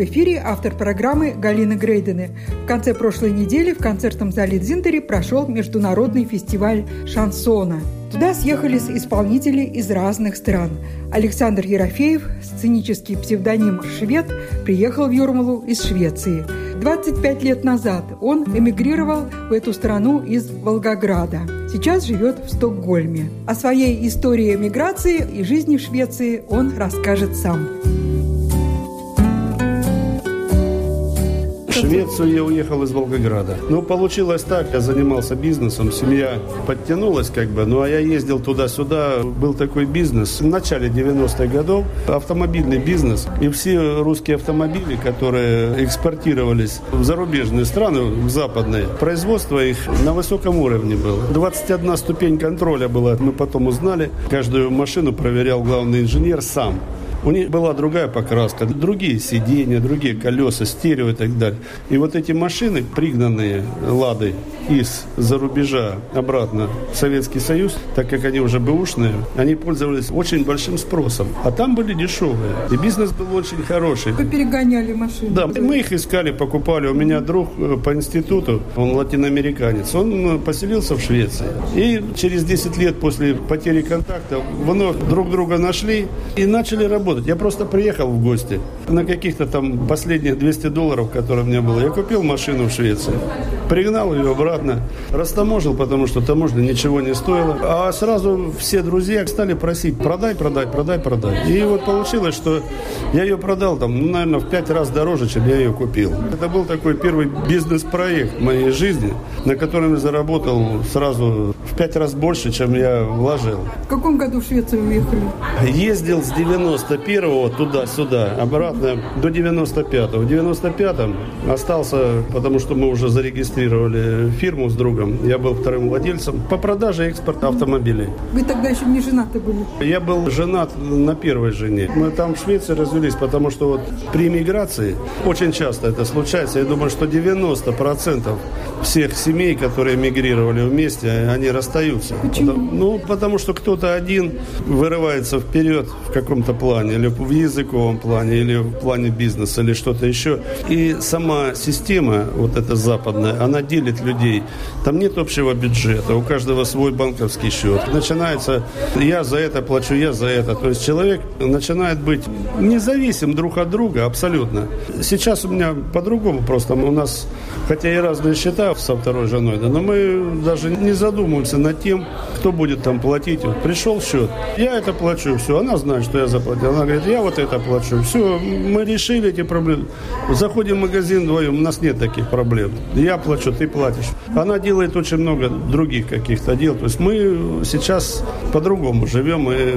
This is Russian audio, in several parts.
В эфире автор программы Галина Грейдены. В конце прошлой недели в концертном зале Дзинтере прошел международный фестиваль шансона. Туда съехались исполнители из разных стран. Александр Ерофеев, сценический псевдоним «Швед», приехал в Юрмалу из Швеции. 25 лет назад он эмигрировал в эту страну из Волгограда. Сейчас живет в Стокгольме. О своей истории эмиграции и жизни в Швеции он расскажет сам. Швецию я уехал из Волгограда. Ну, получилось так, я занимался бизнесом, семья подтянулась как бы, ну, а я ездил туда-сюда, был такой бизнес в начале 90-х годов, автомобильный бизнес, и все русские автомобили, которые экспортировались в зарубежные страны, в западные, производство их на высоком уровне было. 21 ступень контроля была, мы потом узнали, каждую машину проверял главный инженер сам. У них была другая покраска, другие сиденья, другие колеса, стерео и так далее. И вот эти машины, пригнанные «Ладой» из-за рубежа обратно в Советский Союз, так как они уже бэушные, они пользовались очень большим спросом. А там были дешевые. И бизнес был очень хороший. Вы перегоняли машины? Да, мы их искали, покупали. У меня друг э, по институту, он латиноамериканец, он э, поселился в Швеции. И через 10 лет после потери контакта вновь друг друга нашли и начали работать. Я просто приехал в гости на каких-то там последних 200 долларов, которые у меня было. Я купил машину в Швеции, пригнал ее обратно, растаможил, потому что таможня ничего не стоила. А сразу все друзья стали просить, продай, продай, продай, продай. И вот получилось, что я ее продал там, ну, наверное, в пять раз дороже, чем я ее купил. Это был такой первый бизнес-проект в моей жизни, на котором я заработал сразу в пять раз больше, чем я вложил. В каком году в Швецию уехали? Ездил с 91-го туда-сюда, обратно до 95-го. В 95-м остался, потому что мы уже зарегистрировали фирму с другом. Я был вторым владельцем по продаже и экспорту автомобилей. Вы тогда еще не женаты были? Я был женат на первой жене. Мы там в Швеции развелись, потому что вот при миграции очень часто это случается. Я думаю, что 90% всех семей, которые мигрировали вместе, они расстаются. Почему? Потому, ну, потому что кто-то один вырывается вперед в каком-то плане, или в языковом плане, или в плане бизнеса, или что-то еще. И сама система, вот эта западная, она делит людей. Там нет общего бюджета, у каждого свой банковский счет. Начинается, я за это плачу, я за это. То есть человек начинает быть независим друг от друга абсолютно. Сейчас у меня по-другому просто. У нас, хотя и разные счета со второй женой, да, но мы даже не задумываемся над тем, кто будет там платить. Вот пришел счет, я это плачу, все, она знает, что я заплатил. Она говорит, я вот это плачу. Все, мы решили эти проблемы. Заходим в магазин вдвоем, у нас нет таких проблем. Я плачу, ты платишь. Она делает очень много других каких-то дел. То есть мы сейчас по-другому живем. И...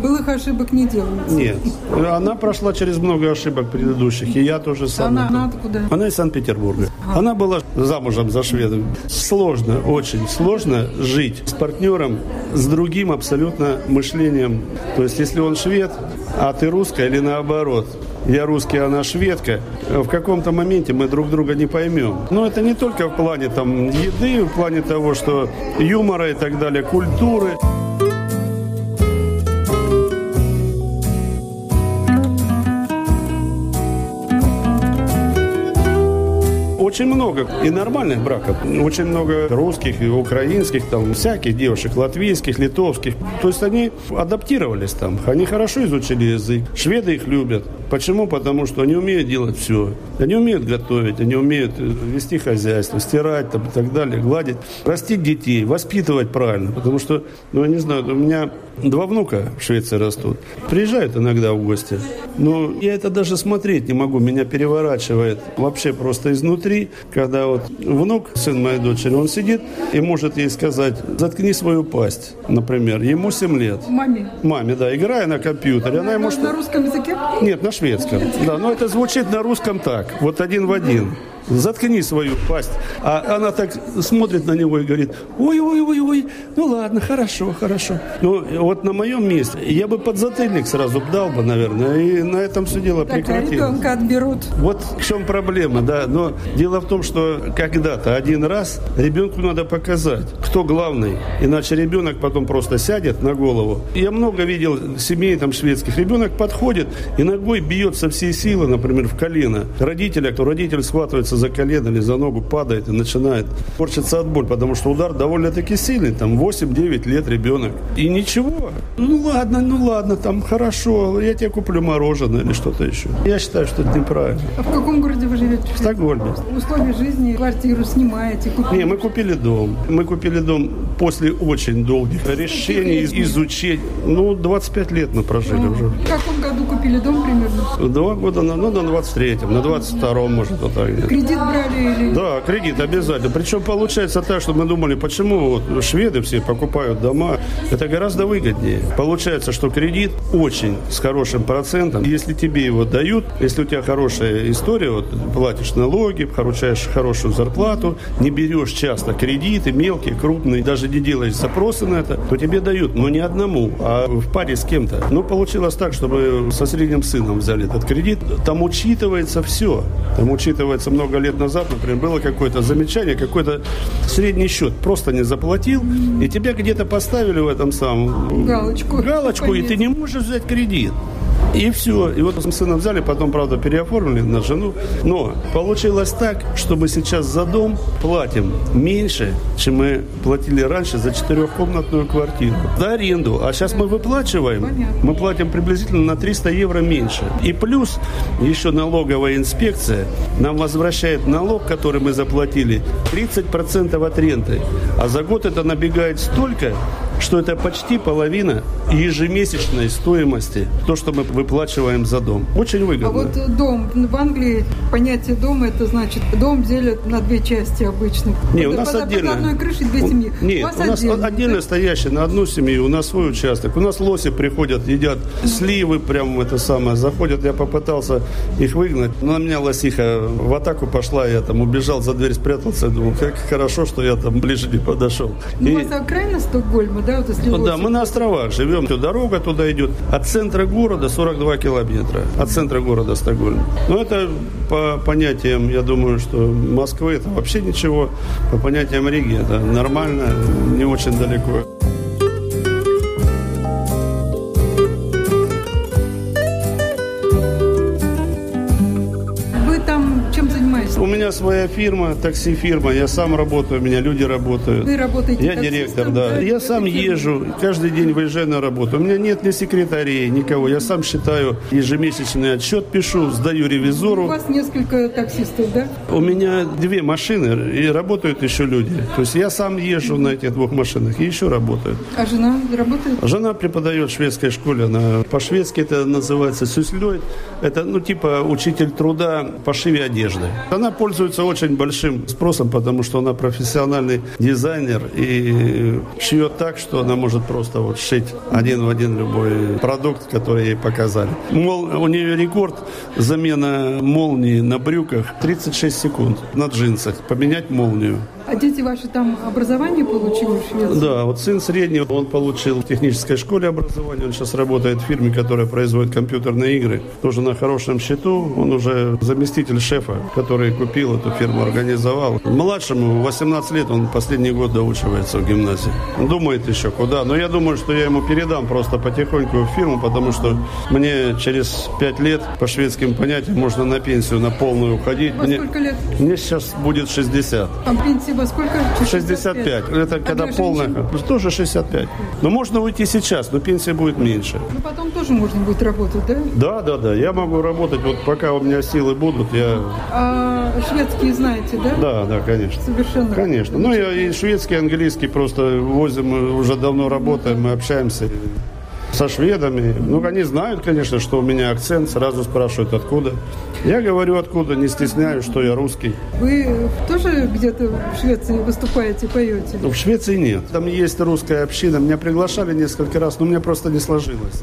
Былых ошибок не делается. Нет. Она прошла через много ошибок предыдущих, и я тоже сам. Она, она откуда? Она из Санкт-Петербурга. Она была замужем за шведом. Сложно, очень сложно жить с партнером, с другим абсолютно мышлением. То есть, если он швед, а ты русская или наоборот, я русский, она шведка, в каком-то моменте мы друг друга не поймем. Но это не только в плане там еды, в плане того, что юмора и так далее, культуры. Очень много и нормальных браков. Очень много русских и украинских, там, всяких девушек, латвийских, литовских. То есть они адаптировались там. Они хорошо изучили язык. Шведы их любят. Почему? Потому что они умеют делать все. Они умеют готовить, они умеют вести хозяйство, стирать там, и так далее, гладить, растить детей, воспитывать правильно. Потому что, ну, я не знаю, у меня два внука в Швеции растут. Приезжают иногда в гости. Но я это даже смотреть не могу. Меня переворачивает вообще просто изнутри, когда вот внук, сын моей дочери, он сидит и может ей сказать, заткни свою пасть, например. Ему 7 лет. Маме? Маме, да, играя на компьютере. Она ему На русском языке? Нет, на шведском. Да, но это звучит на русском так, вот один в один. Заткни свою пасть. А она так смотрит на него и говорит, ой-ой-ой-ой, ну ладно, хорошо, хорошо. Ну, вот на моем месте я бы подзатыльник сразу дал бы, наверное, и на этом все дело прекратилось. ребенка отберут. Вот в чем проблема, да. Но дело в том, что когда-то один раз ребенку надо показать, кто главный. Иначе ребенок потом просто сядет на голову. Я много видел семей там шведских. Ребенок подходит и ногой бьет со всей силы, например, в колено. Родителя, кто родитель схватывается за колено или за ногу, падает и начинает корчиться от боли, потому что удар довольно-таки сильный. Там 8-9 лет ребенок. И ничего. Ну ладно, ну ладно, там хорошо, я тебе куплю мороженое или что-то еще. Я считаю, что это неправильно. А в каком городе вы живете? В Стокгольме. Условия жизни, квартиру снимаете, купили. Не, мы купили дом. Мы купили дом после очень долгих решений, изучений. Ну, 25 лет мы прожили уже. В каком году купили дом примерно? Два года, на, ну, на 23-м, на 22-м, может, вот так. где-то. Кредит брали или... Да, кредит обязательно. Причем получается так, что мы думали, почему вот шведы все покупают дома. Это гораздо выгоднее. Получается, что кредит очень с хорошим процентом. Если тебе его дают, если у тебя хорошая история, вот, платишь налоги, получаешь хорошую зарплату, не берешь часто кредиты, мелкие, крупные, даже не делаешь запросы на это, то тебе дают, но не одному, а в паре с кем-то. Ну, получилось так, чтобы со средним сыном взяли этот кредит. Там учитывается все. Там учитывается много лет назад, например, было какое-то замечание, какой-то средний счет. Просто не заплатил, и тебя где-то поставили в этом самом... Галочку. Галочку, и ты не можешь взять кредит. И все. И вот мы с взяли, потом, правда, переоформили на жену. Но получилось так, что мы сейчас за дом платим меньше, чем мы платили раньше за четырехкомнатную квартиру. За аренду. А сейчас мы выплачиваем, Понятно. мы платим приблизительно на 300 евро меньше. И плюс еще налоговая инспекция нам возвращает налог, который мы заплатили, 30% от ренты. А за год это набегает столько, что это почти половина ежемесячной стоимости, то, что мы выплачиваем за дом. Очень А выгодно. вот э, дом. В Англии понятие дома это значит дом делят на две части обычно. Не, у нас под, отдельно. Под одной крышей две семьи. Нет, у вас у нас отдельно. отдельно, да? стоящие на одну семью, у нас свой участок. У нас лоси приходят, едят сливы, прям это самое, заходят. Я попытался их выгнать, но на меня лосиха в атаку пошла, я там убежал за дверь, спрятался. Думал, как хорошо, что я там ближе не подошел. Ну, И- У вас окраина Стокгольма, да, вот если да, мы на островах живем. Дорога туда идет. От центра города 42 километра. От центра города Стокгольм. Но это по понятиям, я думаю, что Москвы это вообще ничего. По понятиям Риги это нормально, не очень далеко. Меня своя фирма, такси-фирма. Я сам работаю, у меня люди работают. Вы работаете Я директор, да. да? Я сам фирмы? езжу, каждый день выезжаю на работу. У меня нет ни секретарей, никого. Я сам считаю ежемесячный отчет, пишу, сдаю У ревизору. вас несколько таксистов, да? У меня две машины, и работают еще люди. То есть я сам езжу на этих двух машинах, и еще работают. А жена работает? Жена преподает в шведской школе. Она по-шведски это называется сюслёй. Это, ну, типа учитель труда в пошиве одежды. Она пользуется очень большим спросом, потому что она профессиональный дизайнер и шьет так, что она может просто вот шить один в один любой продукт, который ей показали. Мол, у нее рекорд замена молнии на брюках 36 секунд на джинсах. Поменять молнию. А дети ваши там образование получили в Швеции? Да, вот сын средний, он получил в технической школе образование, он сейчас работает в фирме, которая производит компьютерные игры, тоже на хорошем счету, он уже заместитель шефа, который купил эту фирму, организовал. Младшему 18 лет, он последний год доучивается в гимназии. Думает еще куда, но я думаю, что я ему передам просто потихоньку в фирму, потому что мне через 5 лет, по шведским понятиям, можно на пенсию, на полную уходить. Во Мне, сколько лет? мне сейчас будет 60. А пенсии во сколько? 65. Это А когда полная. женщин? Тоже 65. Но можно уйти сейчас, но пенсия будет меньше. Ну, потом тоже можно будет работать, да? Да, да, да. Я могу работать, вот пока у меня силы будут, я... А шведские знаете, да? Да, да, конечно. Совершенно. Конечно. Ну, я и шведский, и английский просто возим, мы уже давно работаем, мы общаемся со шведами. Ну, они знают, конечно, что у меня акцент, сразу спрашивают, откуда. Я говорю откуда, не стесняюсь, что я русский. Вы тоже где-то в Швеции выступаете, поете? В Швеции нет. Там есть русская община. Меня приглашали несколько раз, но у меня просто не сложилось.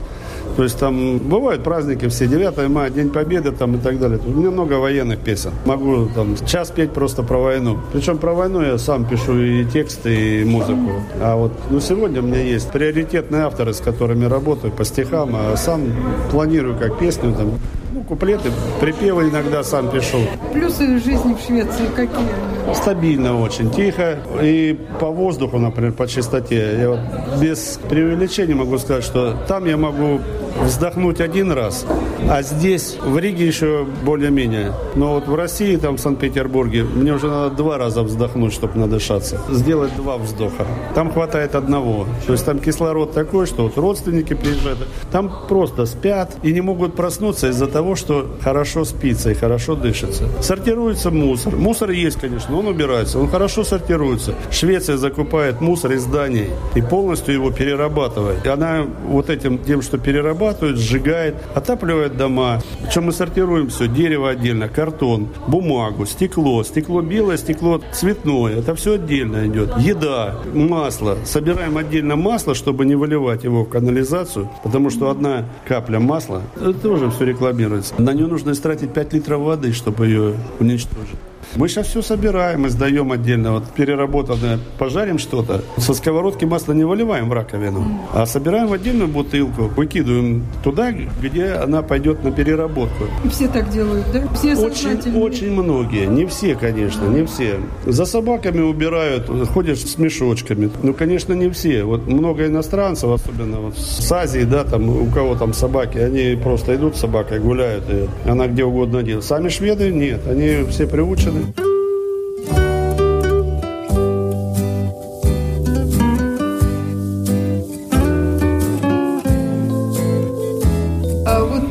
То есть там бывают праздники все, 9 мая, День Победы там и так далее. У меня много военных песен. Могу там час петь просто про войну. Причем про войну я сам пишу и тексты, и музыку. А вот ну, сегодня у меня есть приоритетные авторы, с которыми работаю по стихам, а сам планирую как песню там ну, куплеты, припевы иногда сам пишу. Плюсы жизни в Швеции какие? Стабильно очень, тихо. И по воздуху, например, по чистоте. Я вот без преувеличения могу сказать, что там я могу вздохнуть один раз, а здесь, в Риге еще более-менее. Но вот в России, там в Санкт-Петербурге, мне уже надо два раза вздохнуть, чтобы надышаться. Сделать два вздоха. Там хватает одного. То есть там кислород такой, что вот родственники приезжают, там просто спят и не могут проснуться из-за того, что хорошо спится и хорошо дышится. Сортируется мусор. Мусор есть, конечно, он убирается, он хорошо сортируется. Швеция закупает мусор из зданий и полностью его перерабатывает. И она вот этим тем, что перерабатывает, перерабатывает, сжигает, отапливает дома. Причем мы сортируем все, дерево отдельно, картон, бумагу, стекло. Стекло белое, стекло цветное. Это все отдельно идет. Еда, масло. Собираем отдельно масло, чтобы не выливать его в канализацию, потому что одна капля масла, это тоже все рекламируется. На нее нужно истратить 5 литров воды, чтобы ее уничтожить. Мы сейчас все собираем и сдаем отдельно. Вот переработанное, пожарим что-то. Со сковородки масло не выливаем в раковину, а собираем в отдельную бутылку, выкидываем туда, где она пойдет на переработку. И все так делают, да? Все очень, очень многие. Не все, конечно, не все. За собаками убирают, ходят с мешочками. Ну, конечно, не все. Вот много иностранцев, особенно вот с Азии, да, там, у кого там собаки, они просто идут с собакой, гуляют, и она где угодно делает. Сами шведы нет, они все приучены а вот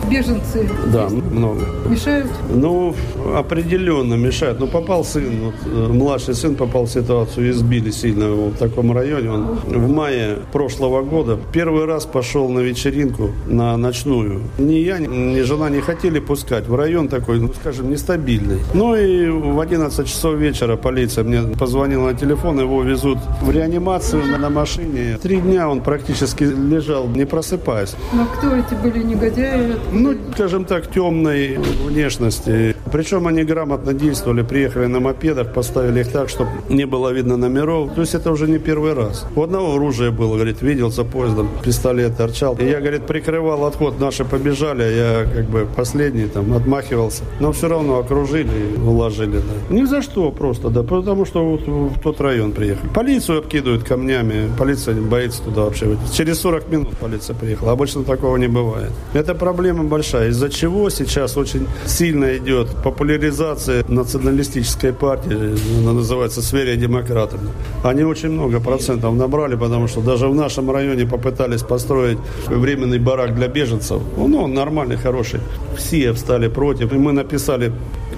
беженцы да, много. Мешают? Ну, определенно мешают. Ну, попал сын, вот, э, младший сын попал в ситуацию, избили сильно его в таком районе. Он в мае прошлого года первый раз пошел на вечеринку, на ночную. Ни я, ни жена не хотели пускать. В район такой, ну, скажем, нестабильный. Ну, и в 11 часов вечера полиция мне позвонила на телефон, его везут в реанимацию на, на машине. Три дня он практически лежал, не просыпаясь. Но кто эти были негодяи? Ну, скажем так, темной внешности. Причем они грамотно действовали, приехали на мопедах, поставили их так, чтобы не было видно номеров. То есть это уже не первый раз. У одного оружие было, говорит, видел за поездом, пистолет торчал. И я, говорит, прикрывал отход, наши побежали, а я как бы последний там отмахивался. Но все равно окружили уложили. Да. Ни за что просто, да, потому что вот в тот район приехали. Полицию обкидывают камнями, полиция боится туда вообще. Через 40 минут полиция приехала, обычно такого не бывает. Это проблема большая, из-за чего сейчас очень сильно идет популяризация националистической партии, она называется «Сверия демократов». Они очень много процентов набрали, потому что даже в нашем районе попытались построить временный барак для беженцев. Ну, он нормальный, хороший. Все встали против, и мы написали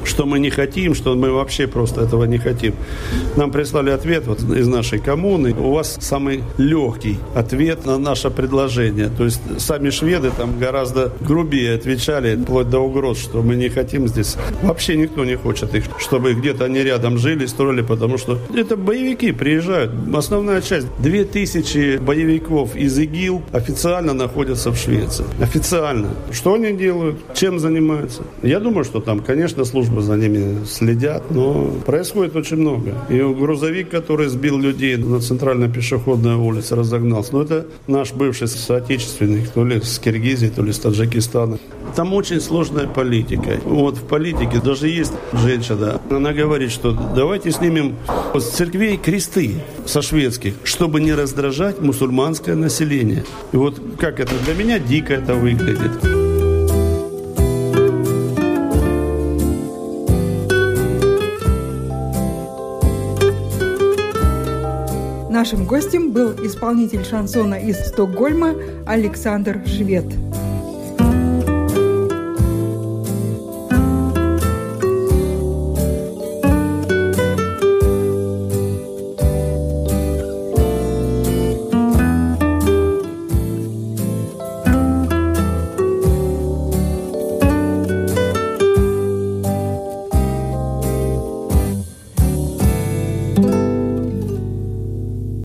что мы не хотим, что мы вообще просто этого не хотим. Нам прислали ответ вот из нашей коммуны. У вас самый легкий ответ на наше предложение. То есть сами шведы там гораздо грубее отвечали, вплоть до угроз, что мы не хотим здесь. Вообще никто не хочет их, чтобы где-то они рядом жили, строили, потому что это боевики приезжают. Основная часть, 2000 боевиков из ИГИЛ официально находятся в Швеции. Официально. Что они делают? Чем занимаются? Я думаю, что там, конечно, служба за ними следят, но происходит очень много. И грузовик, который сбил людей на центральной пешеходной улице, разогнался. Но это наш бывший соотечественник, то ли с Киргизии, то ли с Таджикистана. Там очень сложная политика. Вот в политике даже есть женщина, она говорит, что давайте снимем с церквей кресты со шведских, чтобы не раздражать мусульманское население. И вот как это для меня дико это выглядит. Нашим гостем был исполнитель шансона из Стокгольма Александр Швед.